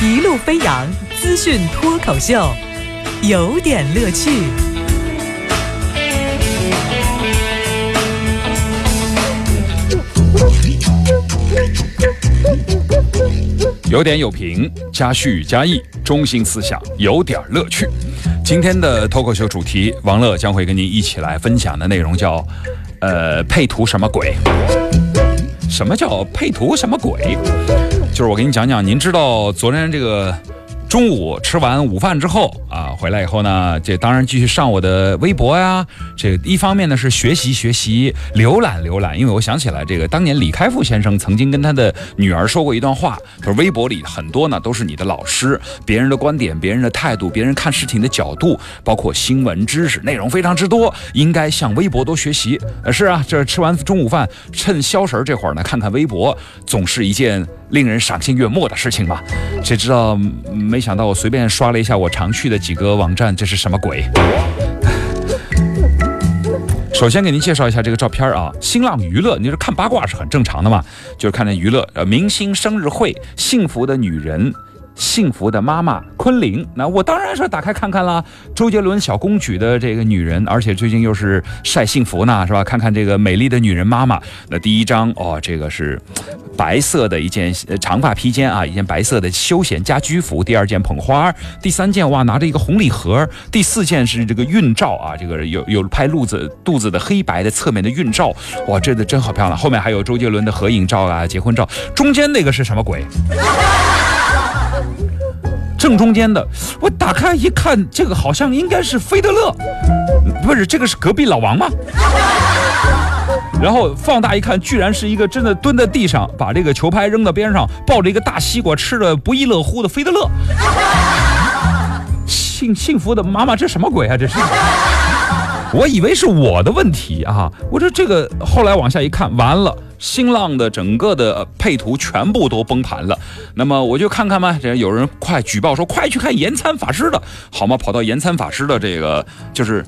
一路飞扬资讯脱口秀，有点乐趣。有点有评，加叙加意，中心思想，有点乐趣。今天的脱口秀主题，王乐将会跟您一起来分享的内容叫，呃，配图什么鬼？什么叫配图什么鬼？就是我给你讲讲，您知道昨天这个。中午吃完午饭之后啊，回来以后呢，这当然继续上我的微博呀。这一方面呢是学习学习、浏览浏览，因为我想起来，这个当年李开复先生曾经跟他的女儿说过一段话，他说微博里很多呢都是你的老师，别人的观点、别人的态度、别人看事情的角度，包括新闻知识内容非常之多，应该向微博多学习。呃，是啊，这吃完中午饭，趁消食这会儿呢，看看微博，总是一件令人赏心悦目的事情嘛。谁知道没？想到我随便刷了一下我常去的几个网站，这是什么鬼？首先给您介绍一下这个照片啊，新浪娱乐，你说看八卦是很正常的嘛，就是看那娱乐，呃，明星生日会，幸福的女人。幸福的妈妈昆凌，那我当然是打开看看了。周杰伦小公举的这个女人，而且最近又是晒幸福呢，是吧？看看这个美丽的女人妈妈。那第一张哦，这个是白色的一件长发披肩啊，一件白色的休闲家居服。第二件捧花，第三件哇拿着一个红礼盒。第四件是这个孕照啊，这个有有拍肚子肚子的黑白的侧面的孕照，哇，这的真好漂亮。后面还有周杰伦的合影照啊，结婚照。中间那个是什么鬼？正中间的，我打开一看，这个好像应该是费德勒，不是，这个是隔壁老王吗？然后放大一看，居然是一个真的蹲在地上，把这个球拍扔到边上，抱着一个大西瓜吃的不亦乐乎的费德勒。幸幸福的妈妈，这什么鬼啊？这是。我以为是我的问题啊！我说这个，后来往下一看，完了，新浪的整个的配图全部都崩盘了。那么我就看看吧，这有人快举报说，快去看延参法师的，好吗？跑到延参法师的这个，就是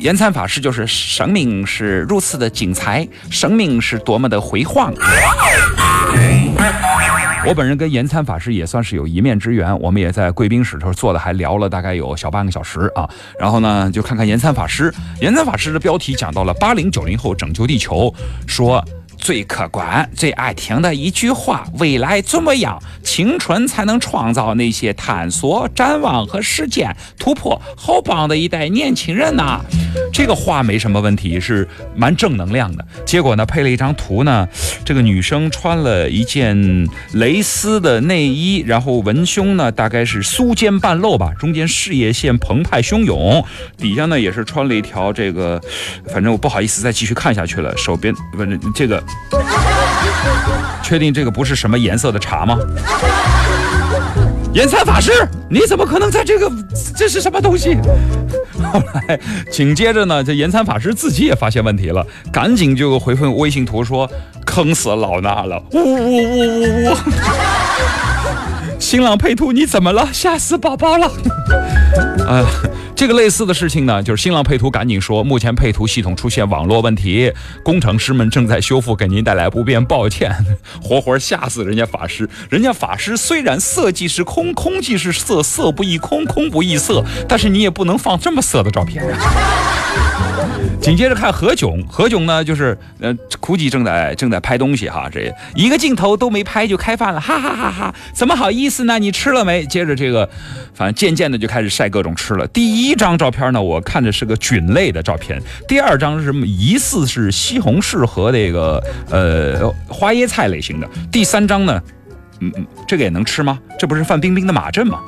延参法师，就是生命是如此的精彩，生命是多么的辉煌。我本人跟延参法师也算是有一面之缘，我们也在贵宾室头坐了，还聊了大概有小半个小时啊。然后呢，就看看延参法师，延参法师的标题讲到了八零九零后拯救地球，说。最客观、最爱听的一句话：未来怎么样？青春才能创造那些探索、展望和实践、突破。好棒的一代年轻人呐！这个话没什么问题，是蛮正能量的。结果呢，配了一张图呢，这个女生穿了一件蕾丝的内衣，然后文胸呢大概是酥肩半露吧，中间事业线澎湃汹涌，底下呢也是穿了一条这个，反正我不好意思再继续看下去了。手边不是这个。确定这个不是什么颜色的茶吗？延参法师，你怎么可能在这个？这是什么东西？后来紧接着呢，这延参法师自己也发现问题了，赶紧就回复微信图说：“坑死老衲了！”呜呜呜呜呜！新浪配图你怎么了？吓死宝宝了！啊。这个类似的事情呢，就是新浪配图赶紧说，目前配图系统出现网络问题，工程师们正在修复，给您带来不便，抱歉。活活吓死人家法师，人家法师虽然色即是空，空即是色，色不异空，空不异色，但是你也不能放这么色的照片呀。紧接着看何炅，何炅呢，就是呃，估计正在正在拍东西哈，这一个镜头都没拍就开饭了，哈哈哈哈！怎么好意思呢？你吃了没？接着这个，反正渐渐的就开始晒各种吃了。第一张照片呢，我看着是个菌类的照片；第二张是什么？疑似是西红柿和这个呃花椰菜类型的；第三张呢，嗯嗯，这个也能吃吗？这不是范冰冰的马震吗？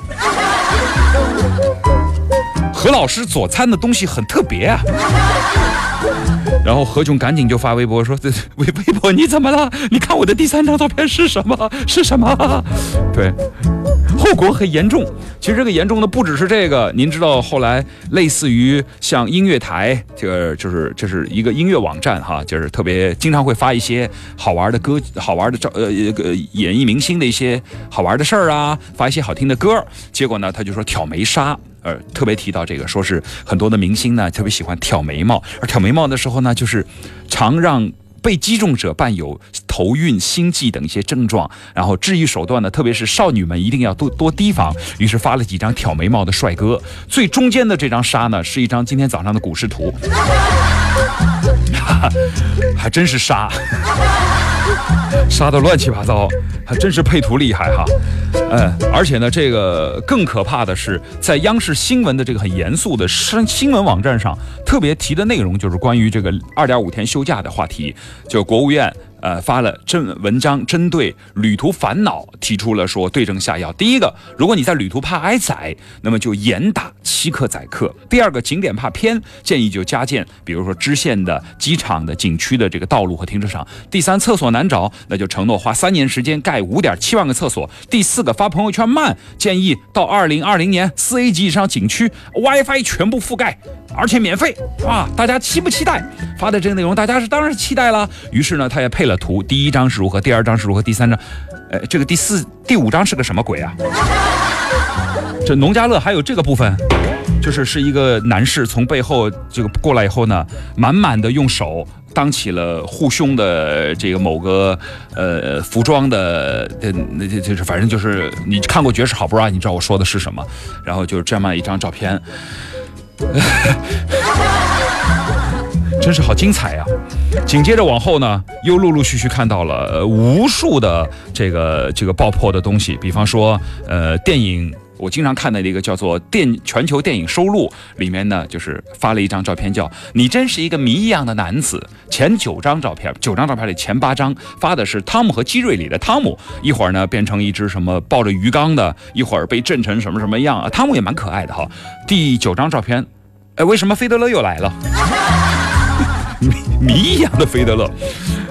何老师佐餐的东西很特别啊，然后何炅赶紧就发微博说：“这 微微博你怎么了？你看我的第三张照片是什么？是什么？对，后果很严重。其实这个严重的不只是这个，您知道后来类似于像音乐台，这个就是这是一个音乐网站哈，就是特别经常会发一些好玩的歌、好玩的照呃呃演艺明星的一些好玩的事儿啊，发一些好听的歌。结果呢，他就说挑眉杀。”呃，特别提到这个，说是很多的明星呢，特别喜欢挑眉毛，而挑眉毛的时候呢，就是常让被击中者伴有头晕、心悸等一些症状，然后治愈手段呢，特别是少女们一定要多多提防。于是发了几张挑眉毛的帅哥。最中间的这张杀呢，是一张今天早上的股市图，还真是杀。杀的乱七八糟，还真是配图厉害哈，嗯，而且呢，这个更可怕的是，在央视新闻的这个很严肃的新新闻网站上，特别提的内容就是关于这个二点五天休假的话题，就国务院。呃，发了针文章，针对旅途烦恼提出了说对症下药。第一个，如果你在旅途怕挨宰，那么就严打欺客宰客；第二个，景点怕偏，建议就加建，比如说支线的、机场的、景区的这个道路和停车场；第三，厕所难找，那就承诺花三年时间盖五点七万个厕所；第四个，发朋友圈慢，建议到二零二零年四 A 级以上景区 WiFi 全部覆盖，而且免费啊！大家期不期待？发的这个内容，大家是当然是期待了。于是呢，他也配。了图，第一张是如何，第二张是如何，第三张，呃，这个第四、第五张是个什么鬼啊？这农家乐还有这个部分，就是是一个男士从背后这个过来以后呢，满满的用手当起了护胸的这个某个呃服装的，那那就是反正就是你看过《绝世好不啊？你知道我说的是什么？然后就是这么一张照片。真是好精彩呀！紧接着往后呢，又陆陆续续看到了无数的这个这个爆破的东西，比方说，呃，电影我经常看的一个叫做“电全球电影收录”里面呢，就是发了一张照片，叫“你真是一个谜一样的男子”。前九张照片，九张照片里前八张发的是汤姆和基瑞里的汤姆，一会儿呢变成一只什么抱着鱼缸的，一会儿被震成什么什么样啊？汤姆也蛮可爱的哈。第九张照片，哎，为什么费德勒又来了？谜谜一样的费德勒，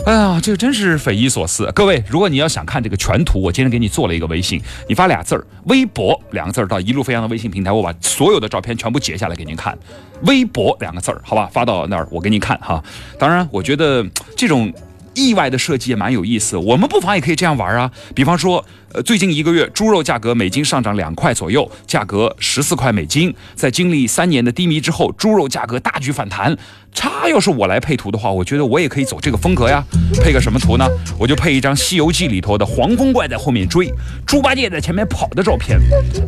哎呀，这个真是匪夷所思。各位，如果你要想看这个全图，我今天给你做了一个微信，你发俩字儿“微博”两个字儿到一路飞扬的微信平台，我把所有的照片全部截下来给您看。微博两个字儿，好吧，发到那儿我给您看哈。当然，我觉得这种。意外的设计也蛮有意思，我们不妨也可以这样玩啊。比方说，呃，最近一个月猪肉价格每斤上涨两块左右，价格十四块每斤。在经历三年的低迷之后，猪肉价格大举反弹。它要是我来配图的话，我觉得我也可以走这个风格呀。配个什么图呢？我就配一张《西游记》里头的黄风怪在后面追，猪八戒在前面跑的照片。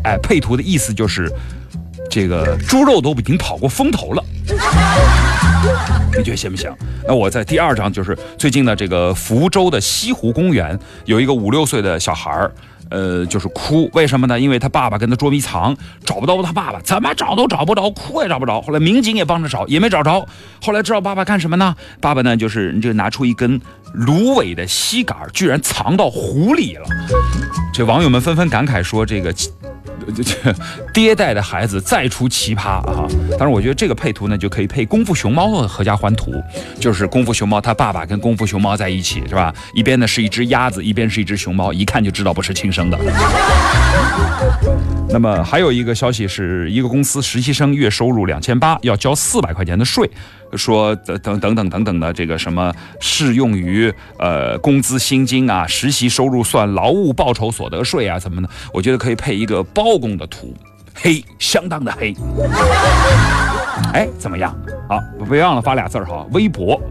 哎，配图的意思就是，这个猪肉都已经跑过风头了。你觉得行不行？那我在第二张就是最近的这个福州的西湖公园，有一个五六岁的小孩儿，呃，就是哭，为什么呢？因为他爸爸跟他捉迷藏，找不到他爸爸，怎么找都找不着，哭也找不着。后来民警也帮着找，也没找着。后来知道爸爸干什么呢？爸爸呢，就是就拿出一根芦苇的吸杆，居然藏到湖里了。这网友们纷纷感慨说：“这个。”这 这爹带的孩子再出奇葩啊！但是，我觉得这个配图呢，就可以配《功夫熊猫》的合家欢图，就是功夫熊猫他爸爸跟功夫熊猫在一起，是吧？一边呢是一只鸭子，一边是一只熊猫，一看就知道不是亲生的。那么还有一个消息是，一个公司实习生月收入两千八，要交四百块钱的税。说等等等等等等的这个什么适用于呃工资薪金啊，实习收入算劳务报酬所得税啊，什么的？我觉得可以配一个包公的图，黑，相当的黑。哎，怎么样？好，别忘了发俩字儿哈，微博